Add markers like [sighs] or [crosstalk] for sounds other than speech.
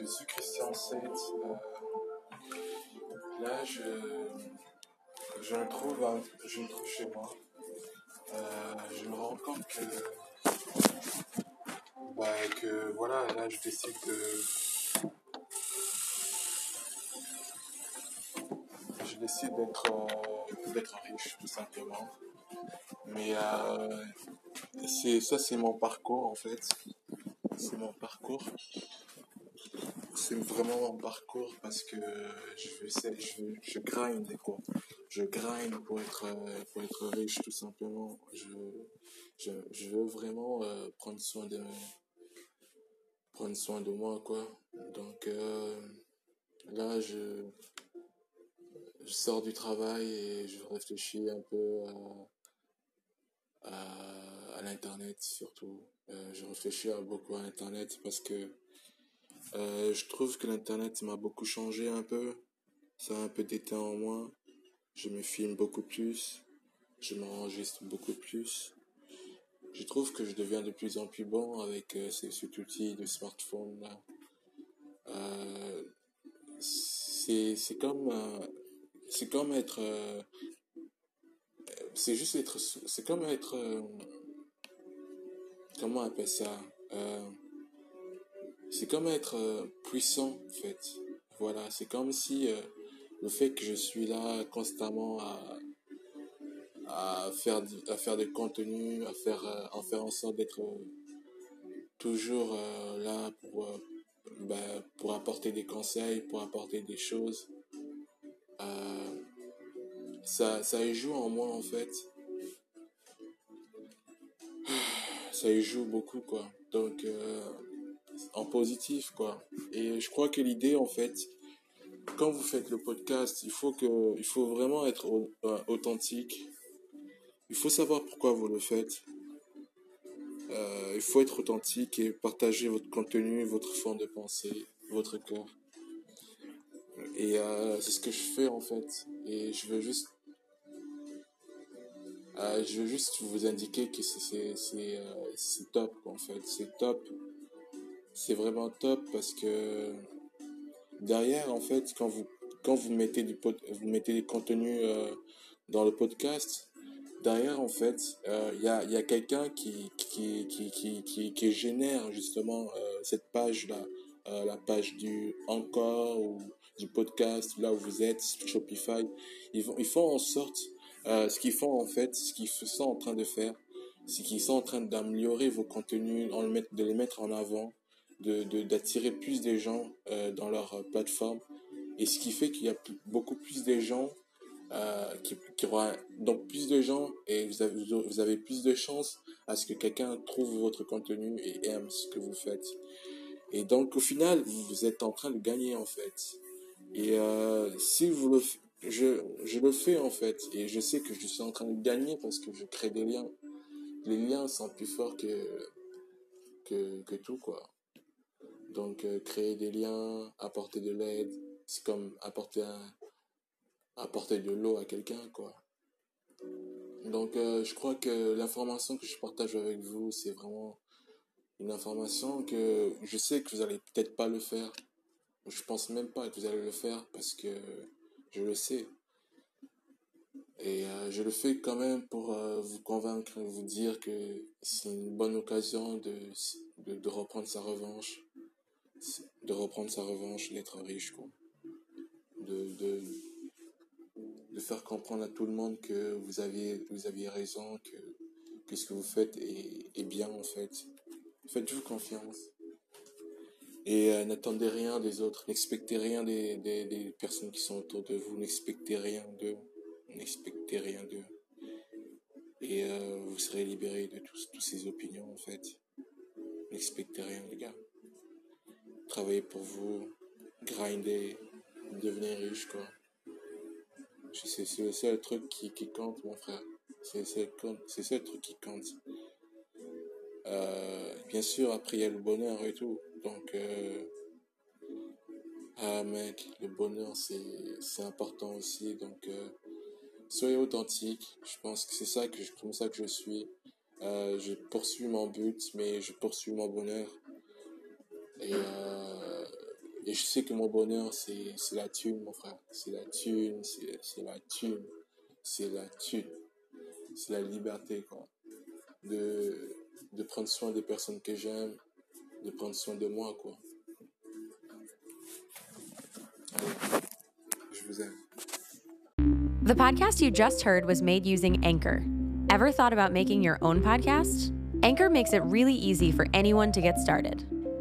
je suis Christian 7. Euh, là, je, je me trouve, je me trouve chez moi. Euh, je me rends compte que, bah, que voilà, là, je décide de. Je décide d'être euh, riche, tout simplement. Mais c'est ça, c'est mon parcours en fait. C'est mon parcours c'est vraiment mon parcours parce que je, je, je grind quoi. Je grind pour être, pour être riche tout simplement. Je, je, veux vraiment euh, prendre soin de prendre soin de moi quoi. Donc euh, là je je sors du travail et je réfléchis un peu à, à, l'internet surtout. Euh, je réfléchis beaucoup à l'internet parce que euh, je trouve que l'internet m'a beaucoup changé un peu. Ça a un peu d'éteint en moi. Je me filme beaucoup plus. Je m'enregistre beaucoup plus. Je trouve que je deviens de plus en plus bon avec euh, cet outil de smartphone là. Euh, c'est comme euh, c'est comme être c'est juste être c'est comme être comment on appelle ça c'est comme être euh, puissant en fait. Voilà, c'est comme si euh, le fait que je suis là constamment à, à faire à faire des contenus, à faire euh, en faire en sorte d'être toujours là pour ben, pour apporter des conseils, pour apporter des choses. ça ça y joue en moi en fait. [sighs] Ça y joue beaucoup quoi. Donc en positif, quoi. Et je crois que l'idée, en fait, quand vous faites le podcast, il faut que, il faut vraiment être euh, authentique. Il faut savoir pourquoi vous le faites. Euh, il faut être authentique et partager votre contenu, votre fond de pensée, votre cœur. Et euh, c'est ce que je fais en fait. Et je veux juste, je veux juste vous indiquer que c'est c'est top en fait. C'est top c'est vraiment top parce que derrière, en fait, quand vous, quand vous mettez du, vous mettez des contenus euh, dans le podcast, derrière, en fait, euh, il y a, y a quelqu'un qui qui, qui, qui, qui, génère justement euh, cette page-là, la page du encore ou du podcast, là où vous êtes, Shopify. Ils, font, ils font en sorte, ce qu'ils font en fait, ce qu'ils sont en train de faire, c'est qu'ils sont en train d'améliorer vos contenus, de les mettre en avant de d'attirer plus de gens euh, dans leur euh, plateforme. Et ce qui fait qu'il y a beaucoup plus de gens euh, qui, qui donc plus de gens et vous avez, plus de chances à ce que quelqu'un trouve votre contenu et aime ce que vous faites. Et donc au final vous êtes en train de gagner en fait. Et si vous le je je le fais en fait et je sais que je suis en train de gagner parce que je crée des liens. Les liens sont plus forts que que, que tout quoi donc, euh, créer des liens, apporter de l'aide, c'est comme apporter apporter de l'eau à quelqu'un, quoi. Donc, euh, je crois que l'information que je partage avec vous, c'est vraiment une information que je sais que vous allez peut-être pas le faire. Je pense même pas que vous allez le faire parce que je le sais. Et euh, je le fais quand même pour vous convaincre, vous dire que c'est une bonne occasion de, de reprendre sa revanche de reprendre sa revanche, d'être riche, quoi. De, faire comprendre à tout le monde que vous aviez, raison, que, ce que vous faites est, bien, en fait. Faites-vous confiance. Et euh, n'attendez rien des autres, n'expectez rien des, personnes qui sont autour de vous, n'expectez rien d'eux, n'expectez rien d'eux. Et euh, vous serez libéré de toutes ces opinions, en fait. N'expectez rien, les gars travailler pour vous, grinder, devenir riche, quoi. C'est le seul truc qui, qui compte, mon frère. C'est le seul truc qui compte. Euh, bien sûr, après, il y a le bonheur et tout. Donc, euh, ah, mec, le bonheur, c'est important aussi. Donc, euh, soyez authentique. Je pense que c'est ça que je, comme ça que je suis. Je poursuis mon but, mais je poursuis mon bonheur. Et, euh, Et je sais que mon bonheur, c'est la thune, mon frère. C'est la thune, c'est la thune, c'est la thune. C'est la liberté, quoi. De, de prendre soin des personnes que j'aime, de prendre soin de moi, quoi. Allez, je vous aime. The podcast you just heard was made using Anchor. Ever thought about making your own podcast? Anchor makes it really easy for anyone to get started.